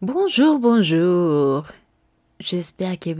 Bonjour, bonjour. J'espère que.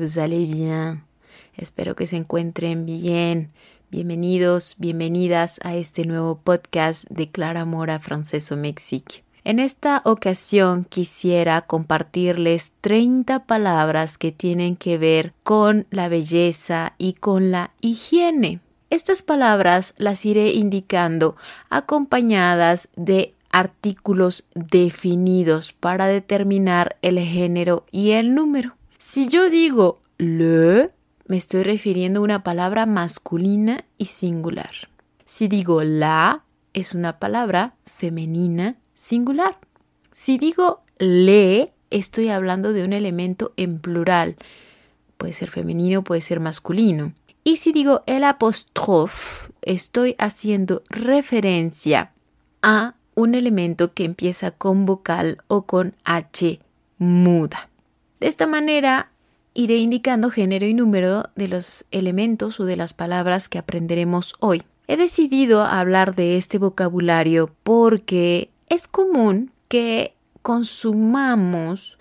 Espero que se encuentren bien. Bienvenidos, bienvenidas a este nuevo podcast de Clara Mora Franceso Mexique. En esta ocasión quisiera compartirles 30 palabras que tienen que ver con la belleza y con la higiene. Estas palabras las iré indicando acompañadas de artículos definidos para determinar el género y el número. Si yo digo le, me estoy refiriendo a una palabra masculina y singular. Si digo la, es una palabra femenina singular. Si digo le, estoy hablando de un elemento en plural. Puede ser femenino, puede ser masculino. Y si digo el apóstrofe, estoy haciendo referencia a un elemento que empieza con vocal o con H muda. De esta manera iré indicando género y número de los elementos o de las palabras que aprenderemos hoy. He decidido hablar de este vocabulario porque es común que consumamos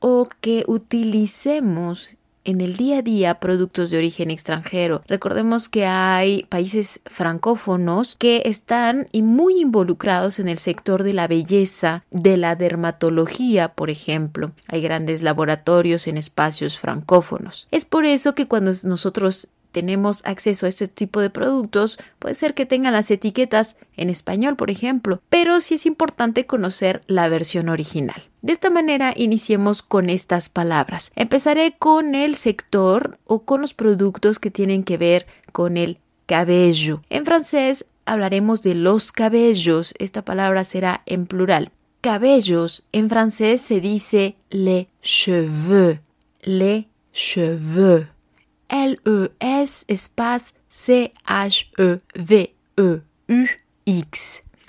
o que utilicemos en el día a día productos de origen extranjero. Recordemos que hay países francófonos que están muy involucrados en el sector de la belleza, de la dermatología, por ejemplo. Hay grandes laboratorios en espacios francófonos. Es por eso que cuando nosotros tenemos acceso a este tipo de productos, puede ser que tengan las etiquetas en español, por ejemplo, pero sí es importante conocer la versión original. De esta manera iniciemos con estas palabras. Empezaré con el sector o con los productos que tienen que ver con el cabello. En francés hablaremos de los cabellos. Esta palabra será en plural. Cabellos en francés se dice les cheveux. Les cheveux. L-E-S espace C-H-E-V-E-U-X.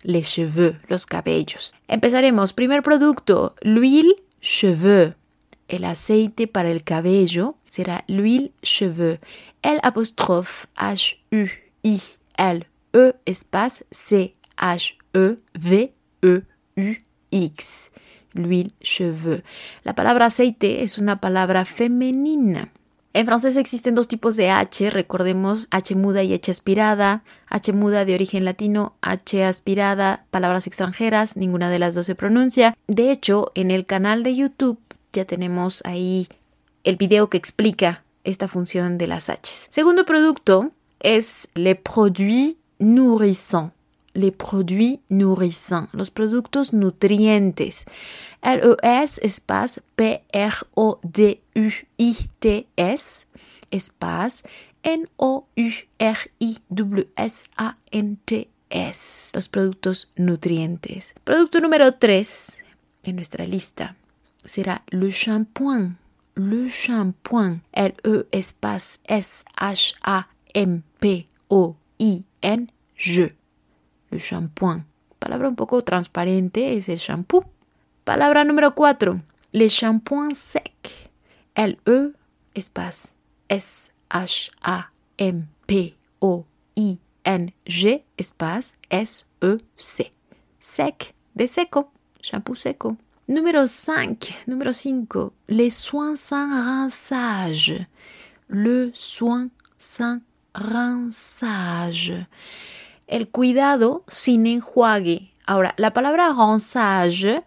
Les cheveux, los cabellos. Empezaremos. Primer producto, l'huile cheveux. El aceite para el cabello será l'huile cheveux. L apostrophe H-U-I-L-E espace C-H-E-V-E-U-X. L'huile cheveux. La palabra aceite es una palabra femenina. En francés existen dos tipos de H, recordemos H muda y H aspirada, H muda de origen latino, H aspirada, palabras extranjeras, ninguna de las dos se pronuncia. De hecho, en el canal de YouTube ya tenemos ahí el video que explica esta función de las H. Segundo producto es le produit nourrissant. Les produits nourrissants, los productos nutrientes. L-E-S espace P-R-O-D-U-I-T-S N-O-U-R-I-W-S-A-N-T-S. Los productos nutrientes. Producto número 3 en nuestra lista será le shampoing. Le shampoing. L-E espace S-H-A-M-P-O-I-N-G. Le shampoing. Palabra un poco transparente es el shampoo. Palabra número 4. Le shampoing sec. L-E espace S-H-A-M-P-O-I-N-G espace S-E-C. Sec, de seco. Shampoo seco. Número 5. Número 5. Les soins sans rinçage. Le soin sans rinçage. El cuidado sin enjuague. Ahora, la palabra rinçage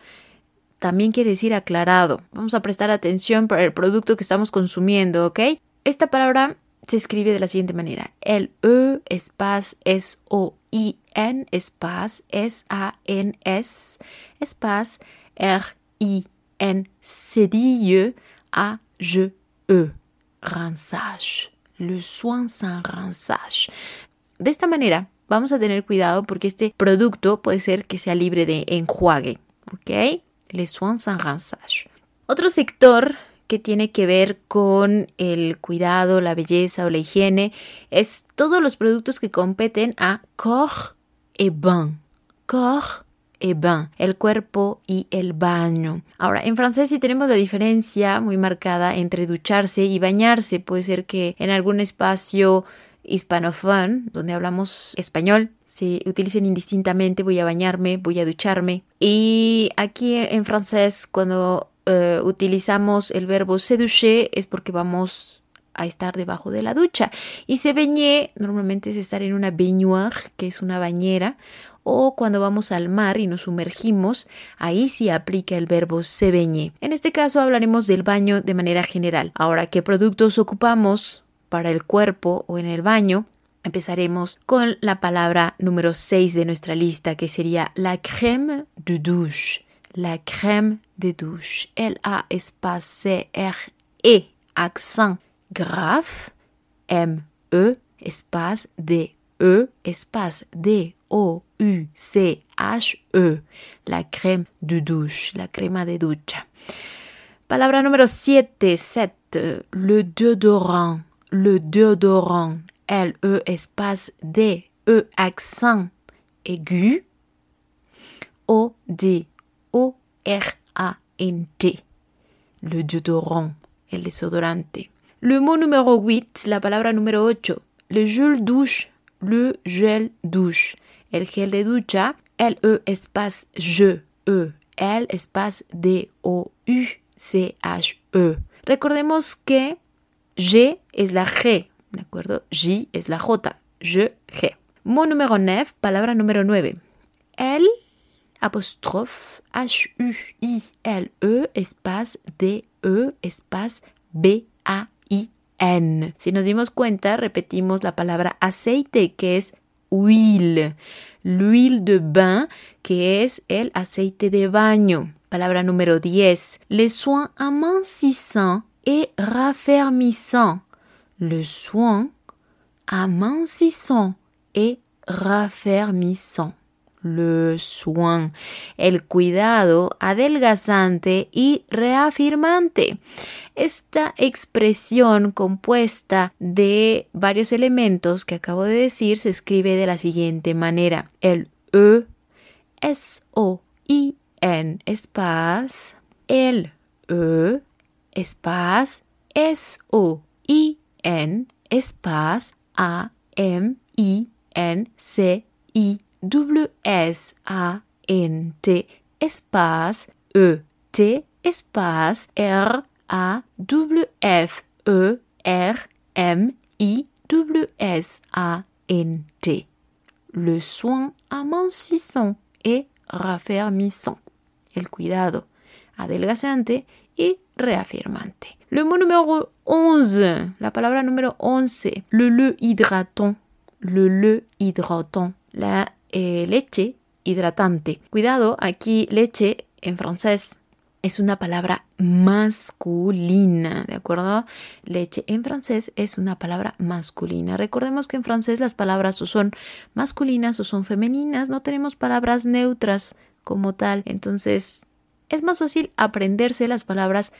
también quiere decir aclarado. Vamos a prestar atención para el producto que estamos consumiendo, ¿ok? Esta palabra se escribe de la siguiente manera. El E espace S O I N espace S A N S espace R I N cédille A G E rinçage. Le soin sans rinçage. De esta manera vamos a tener cuidado porque este producto puede ser que sea libre de enjuague, ¿ok? Les soins sans rinçage. Otro sector que tiene que ver con el cuidado, la belleza o la higiene es todos los productos que competen a corps et bain. Corps et bain, el cuerpo y el baño. Ahora, en francés sí tenemos la diferencia muy marcada entre ducharse y bañarse. Puede ser que en algún espacio hispanofón, donde hablamos español, se utilicen indistintamente voy a bañarme, voy a ducharme. Y aquí en francés, cuando eh, utilizamos el verbo se doucher es porque vamos a estar debajo de la ducha. Y se bañer normalmente es estar en una baignoire, que es una bañera, o cuando vamos al mar y nos sumergimos, ahí sí aplica el verbo se bañer. En este caso hablaremos del baño de manera general. Ahora, ¿qué productos ocupamos para el cuerpo o en el baño? Empezaremos con la palabra número 6 de nuestra lista, que sería la crème de douche. La crème de douche. L-A espace C-R-E, accent grave, M-E, espace D-E, espace D-O-U-C-H-E. La crème de douche, la crema de ducha. Palabra número 7, 7, le déodorant. Le déodorant. L-E espace D-E accent aigu. O-D-O-R-A-N-T. Le déodorant, el desodorante. Le mot numéro 8, la palabra número 8, le gel douche, le gel douche. El gel de ducha, L-E espace je, E, L espace D-O-U-C-H-E. Recordemos que G es la G, ¿de acuerdo? J es la J, je, G. Mot numéro 9, palabra número 9. L apostrophe H-U-I-L-E espace D-E espace B-A-I-N. Si nos dimos cuenta, repetimos la palabra aceite, que es huile. L'huile de bain, que es el aceite de baño. Palabra número 10. Les soins amincissants et raffermissants. Le soin amincissant et raffermissant le soin, el cuidado adelgazante y reafirmante. Esta expresión compuesta de varios elementos que acabo de decir se escribe de la siguiente manera. El E, S, O, I, N, espace, el E, espace, S, O, I, N, espace, A, M, I, N, C, I, W-S-A-N-T espace E-T espace R-A-W-F-E-R-M-I-W-S-A-N-T. Le soin amincissant et raffermissant. El cuidado adelgazante y reafirmante. Le mot numéro 11, la palabra número 11, le le hydratant. Le le hydratant. La eh, leche hidratante. Cuidado, aquí leche en francés es una palabra masculina, ¿de acuerdo? Leche en francés es una palabra masculina. Recordemos que en francés las palabras son masculinas o son femeninas, no tenemos palabras neutras como tal. Entonces, es más fácil aprenderse las palabras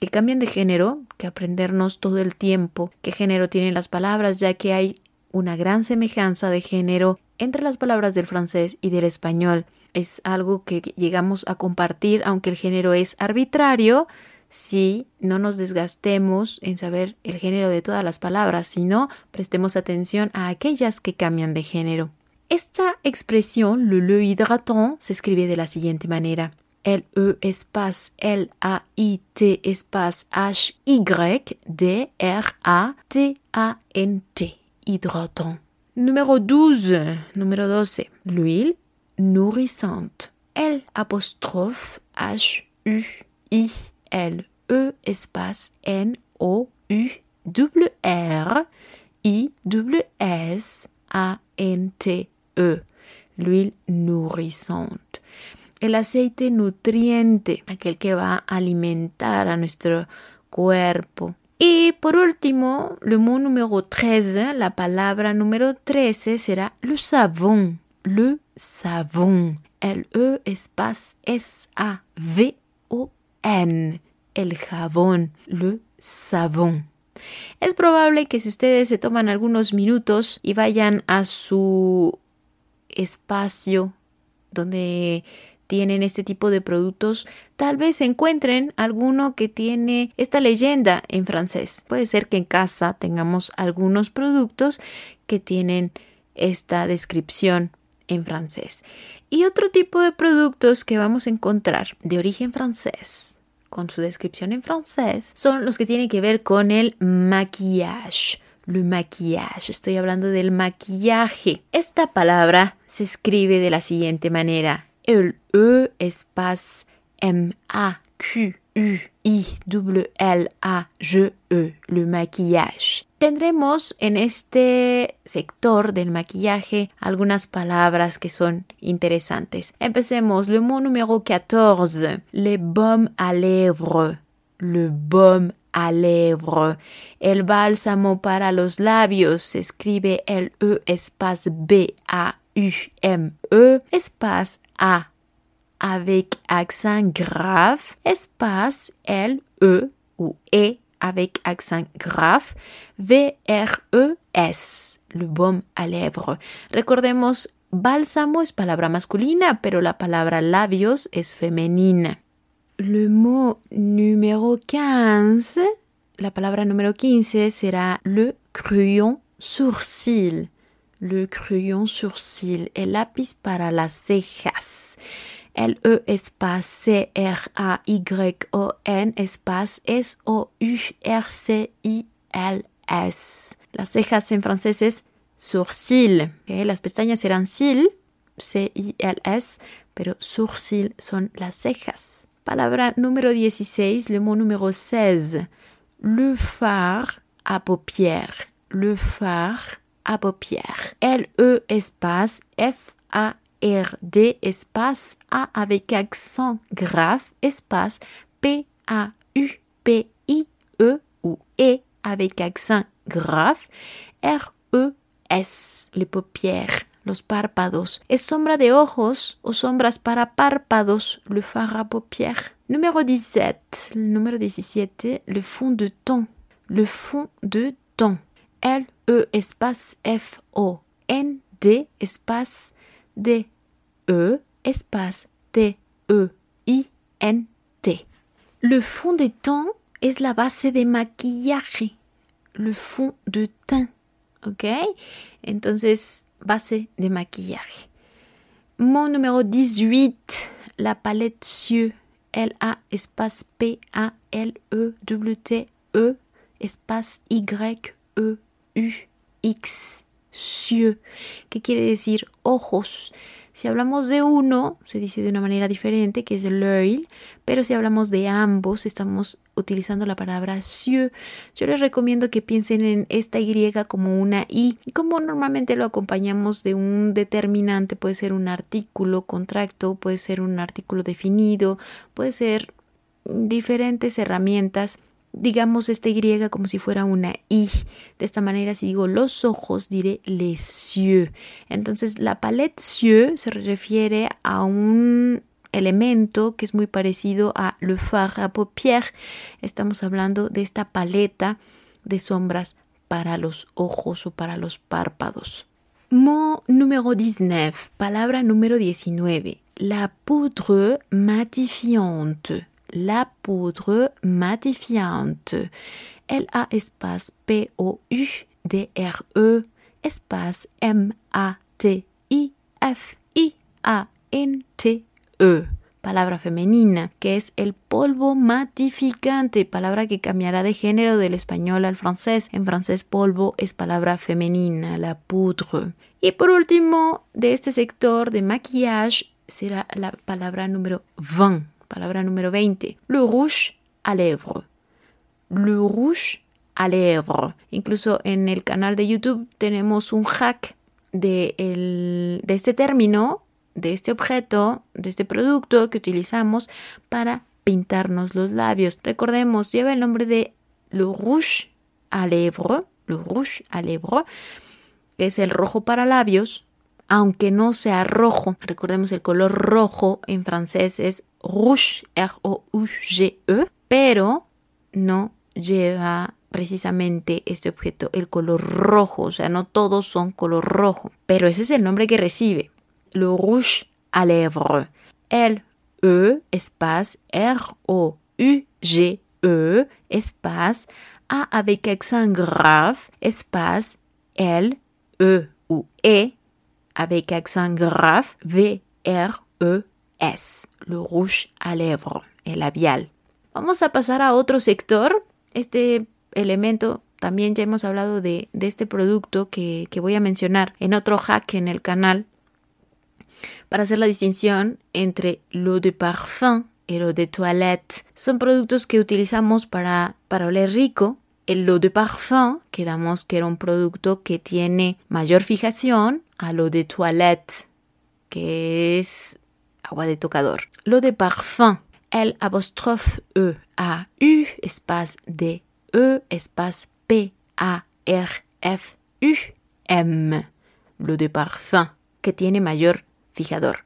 que cambian de género que aprendernos todo el tiempo qué género tienen las palabras, ya que hay una gran semejanza de género entre las palabras del francés y del español. Es algo que llegamos a compartir, aunque el género es arbitrario, si no nos desgastemos en saber el género de todas las palabras, sino prestemos atención a aquellas que cambian de género. Esta expresión, le le hydratant, se escribe de la siguiente manera. L-E espace L-A-I-T espace H-Y-D-R-A-T-A-N-T. Hydratant. Numéro 12. Numéro 12. L'huile nourrissante. L apostrophe H-U-I-L-E espace N-O-U-R-I-S-S-A-N-T-E. L'huile nourrissante. El aceite nutriente, aquel que va a alimentar a nuestro cuerpo. Y por último, le mot numéro 13, la palabra número 13 será le savon. Le savon. L-E espace S-A-V-O-N. El jabón. Le savon. Es probable que si ustedes se toman algunos minutos y vayan a su espacio donde tienen este tipo de productos, tal vez encuentren alguno que tiene esta leyenda en francés. Puede ser que en casa tengamos algunos productos que tienen esta descripción en francés. Y otro tipo de productos que vamos a encontrar de origen francés, con su descripción en francés, son los que tienen que ver con el maquillage. Le maquillage. Estoy hablando del maquillaje. Esta palabra se escribe de la siguiente manera. El E espace M A Q U I W L A G E. Le maquillage. Tendremos en este sector del maquillaje algunas palabras que son interesantes. Empecemos. Le mot número 14. Le baume à lèvres. Le baume à lèvres. El bálsamo para los labios se escribe el E espace B A U M E espace A avec accent grave espace L E ou E avec accent grave, V-R-E-S, le baume à lèvres. Recordemos, bálsamo es palabra masculina, pero la palabra labios es femenina. Le mot numéro 15, la palabra número 15 será le crayon sourcil. Le crayon sourcil, el lápiz para las cejas. L-E espace C-R-A-Y-O-N espace S-O-U-R-C-I-L-S. Las cejas en francés es sourcil. Las pestañas serán cil, C-I-L-S, pero sourcil son las cejas. Palabra número 16, le mot número 16. Le phare à paupières. Le phare paupières. L-E espace F-A R-D espace A avec accent grave espace P-A-U-P-I-E ou E avec accent grave R-E-S, les paupières, los párpados. Es sombra de ojos o sombras para párpados, le fard à paupières. Numéro 17, le numéro 17, le fond de ton. Le fond de ton. L-E espace F-O-N-D espace D E espace T E I N T. Le fond de teint es la base de maquillaje. Le fond de teint, ¿ok? Entonces, base de maquillaje. Mon numéro 18, la palette cieux. L-A espace P-A-L-E-W-T-E espace Cieux, que quiere decir ojos. Si hablamos de uno, se dice de una manera diferente, que es l'œil, pero si hablamos de ambos, estamos utilizando la palabra cieux. Yo les recomiendo que piensen en esta Y como una I. Como normalmente lo acompañamos de un determinante, puede ser un artículo contracto, puede ser un artículo definido, puede ser diferentes herramientas digamos esta Y como si fuera una I. De esta manera, si digo los ojos, diré les yeux. Entonces, la palette yeux se refiere a un elemento que es muy parecido a le fard à paupières. Estamos hablando de esta paleta de sombras para los ojos o para los párpados. Mot número 19, palabra número 19, la poudre matifiante la poudre matifiante. L-A espace P-O-U-D-R-E espace M-A-T-I-F-I-A-N-T-E. Palabra femenina, que es el polvo matificante, palabra que cambiará de género del español al francés. En francés polvo es palabra femenina, la poudre. Y por último, de este sector de maquillage será la palabra número 20 Palabra número 20. Le rouge à lèvres. Le rouge à lèvres. Incluso en el canal de YouTube tenemos un hack de, este término, de este objeto, de este producto que utilizamos para pintarnos los labios. Recordemos, lleva el nombre de le rouge à lèvres, le rouge à lèvres, que es el rojo para labios, aunque no sea rojo. Recordemos el color rojo en francés es rouge, R-O-U-G-E, pero no lleva precisamente este objeto el color rojo, o sea, no todos son color rojo, pero ese es el nombre que recibe. Le rouge à lèvres. L E espace R O U G E espace A avec accent grave espace L E ou E avec accent grave V R E S, le rouge à lèvres, el labial. Vamos a pasar a otro sector. Este elemento, también ya hemos hablado de, este producto que, que voy a mencionar en otro hack en el canal para hacer la distinción entre l'eau de parfum y l'eau de toilette. Son productos que utilizamos para, para oler rico. El eau de parfum, quedamos que era un producto que tiene mayor fijación a l'eau de toilette, que es agua de tocador. L'eau de parfum, L apostrophe E A U espace D E espace P A R F U M. L'eau de parfum, que tiene mayor fijador.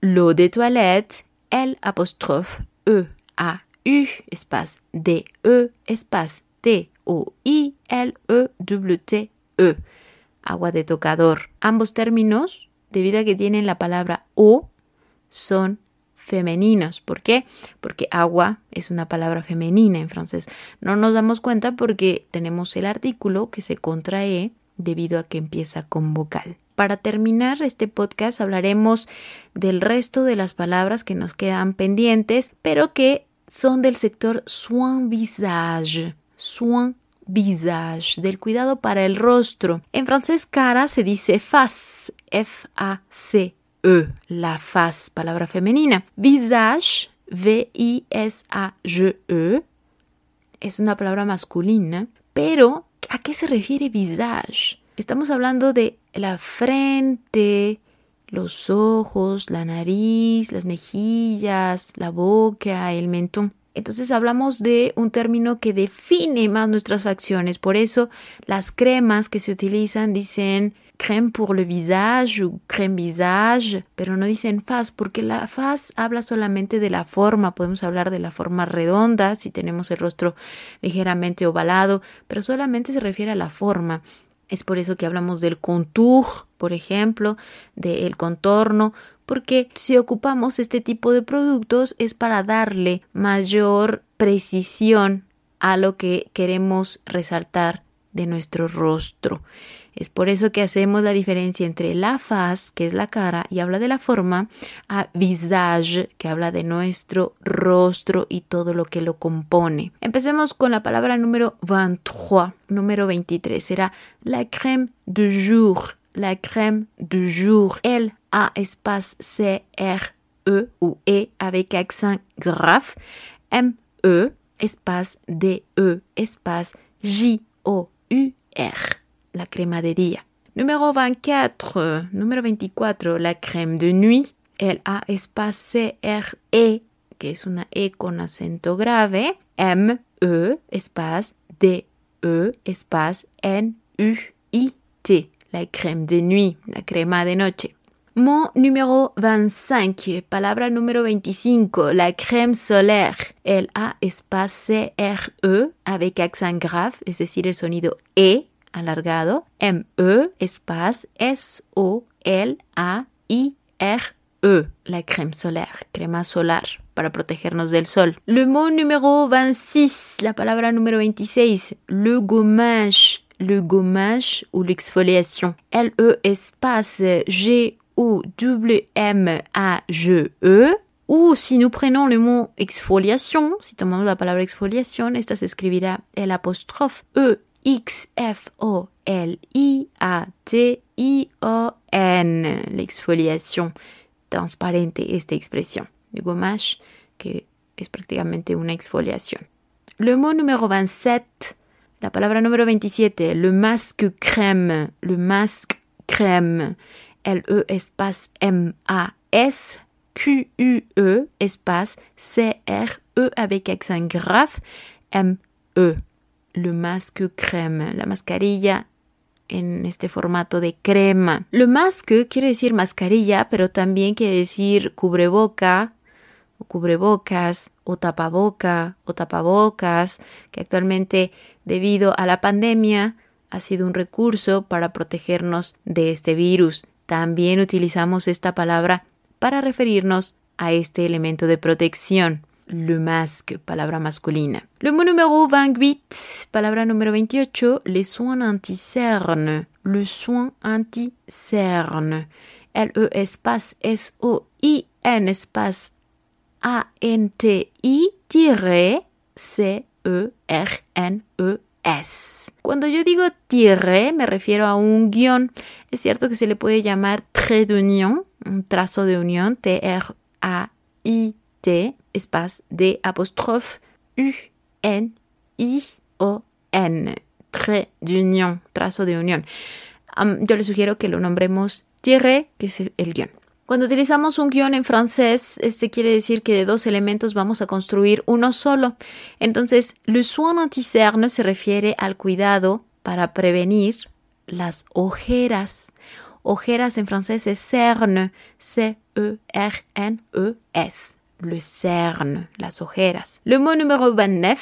L'eau de toilette, L apostrophe E A U espace D E espace T O I L E W T E. Agua de tocador. Ambos términos, debido a que tienen la palabra O, son femeninos. ¿Por qué? Porque agua es una palabra femenina en francés. No nos damos cuenta porque tenemos el artículo que se contrae debido a que empieza con vocal. Para terminar este podcast hablaremos del resto de las palabras que nos quedan pendientes, pero que son del sector soin visage. Soin visage, del cuidado para el rostro. En francés cara se dice face, F-A-C. E, la faz, palabra femenina. Visage, V-I-S-A-G-E, es una palabra masculina, pero ¿a qué se refiere visage? Estamos hablando de la frente, los ojos, la nariz, las mejillas, la boca, el mentón. Entonces hablamos de un término que define más nuestras facciones. Por eso las cremas que se utilizan dicen crème pour le visage o crème visage, pero no dicen faz porque la faz habla solamente de la forma. Podemos hablar de la forma redonda si tenemos el rostro ligeramente ovalado, pero solamente se refiere a la forma. Es por eso que hablamos del contour, por ejemplo, del contorno, porque si ocupamos este tipo de productos es para darle mayor precisión a lo que queremos resaltar de nuestro rostro. Es por eso que hacemos la diferencia entre la faz, que es la cara, y habla de la forma, a visage, que habla de nuestro rostro y todo lo que lo compone. Empecemos con la palabra número 23, número 23. Será la crème de jour. La crème de jour. Elle a espace C R E ou E avec accent grave. M E espace D E espace J O U R. La crema de día. Numéro 24, numéro 24, la crème de nuit. Elle a espace C R E, que es una E con acento grave. M E espace D E espace N U I T. La crème de nuit, la crema de noche. Mot numéro 25, palabra número 25, la crème solaire. El A espace C-R-E avec accent grave, es decir, el sonido E alargado. M-E espace S-O-L-A-I-R-E, la crème solaire, crema solar para protegernos del sol. Le mot numéro 26, la palabra número 26, le gommage. Le gommage ou l'exfoliation. L-E espace G ou si nous prenons le mot exfoliation, si tomamos la palabra exfoliation, esta se escribirá el apóstrofe E X F O L I A T I O N, l'exfoliation transparente esta expresión. Le gommage que es prácticamente una exfoliación. Le mot numéro 27, la palabra número 27, le masque crème, le masque crème. L-E espace M-A-S Q-U-E espace C-R-E avec accent grave M-E. Le masque crème, la mascarilla en este formato de crema. Le masque quiere decir mascarilla, pero también quiere decir cubreboca o cubrebocas o tapaboca o tapabocas, que actualmente debido a la pandemia ha sido un recurso para protegernos de este virus. También utilizamos esta palabra para referirnos a este elemento de protección. Le masque, palabra masculina. Le mot numéro 28, palabra número 28, les soins anti-cerne. Le soin anti-cerne. L-E espace S-O-I-N espace A-N-T-I C-E-R-N-E-S. Cuando yo digo tiret, me refiero a un guion. Es cierto que se le puede llamar trait d'union, un trazo de unión, T-R-A-I-T, espace D apostrophe U-N-I-O-N, trait d'union, trazo de unión. yo le sugiero que lo nombremos tiret, que es el guion. Cuando utilizamos un guion en francés, este quiere decir que de dos elementos vamos a construir uno solo. Entonces, le soin anti-cerne se refiere al cuidado para prevenir las ojeras. Ojeras en francés es cerne, C-E-R-N-E-S. Le cerne, las ojeras. Le mot número 29,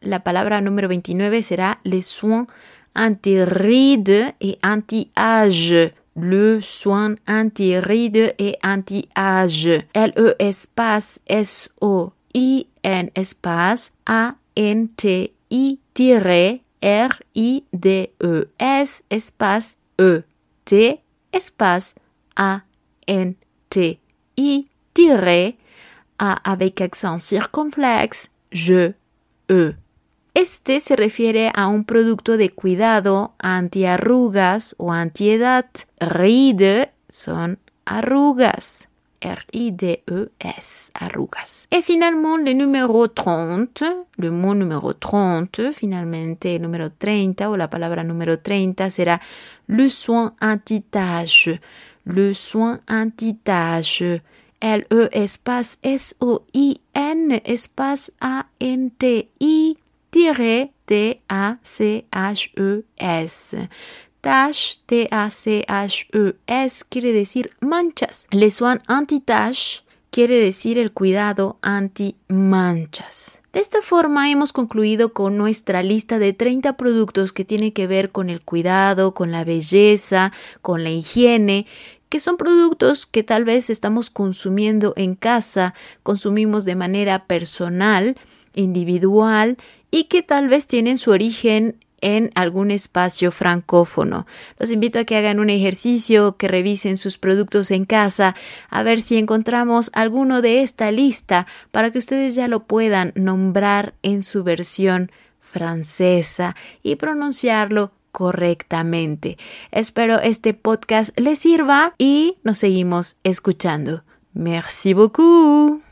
la palabra número 29 será les soins anti-rides et anti-âge le soin anti-rides et anti-âge. L-E espace S-O-I-N espace A-N-T-I-R-I-D-E-S espace E-T espace A-N-T-I A avec accent circonflexe, je, E. Este se refiere a un producto de cuidado antiarrugas o antiedad. Ride son arrugas. R-I-D-E-S, arrugas. Et finalement, le numéro 30, le mot numéro 30, finalmente el número 30 o la palabra número 30 será le soin anti-tache. Le soin anti-tache. L-E espace S-O-I-N espace A-N-T-I T-A-C-H-E-S. Tache, T-A-C-H-E-S, quiere decir manchas. Le soin anti-tache quiere decir el cuidado anti-manchas. De esta forma hemos concluido con nuestra lista de 30 productos que tienen que ver con el cuidado, con la belleza, con la higiene, que son productos que tal vez estamos consumiendo en casa, consumimos de manera personal, individual y que tal vez tienen su origen en algún espacio francófono. Los invito a que hagan un ejercicio, que revisen sus productos en casa, a ver si encontramos alguno de esta lista para que ustedes ya lo puedan nombrar en su versión francesa y pronunciarlo correctamente. Espero este podcast les sirva y nos seguimos escuchando. Merci beaucoup.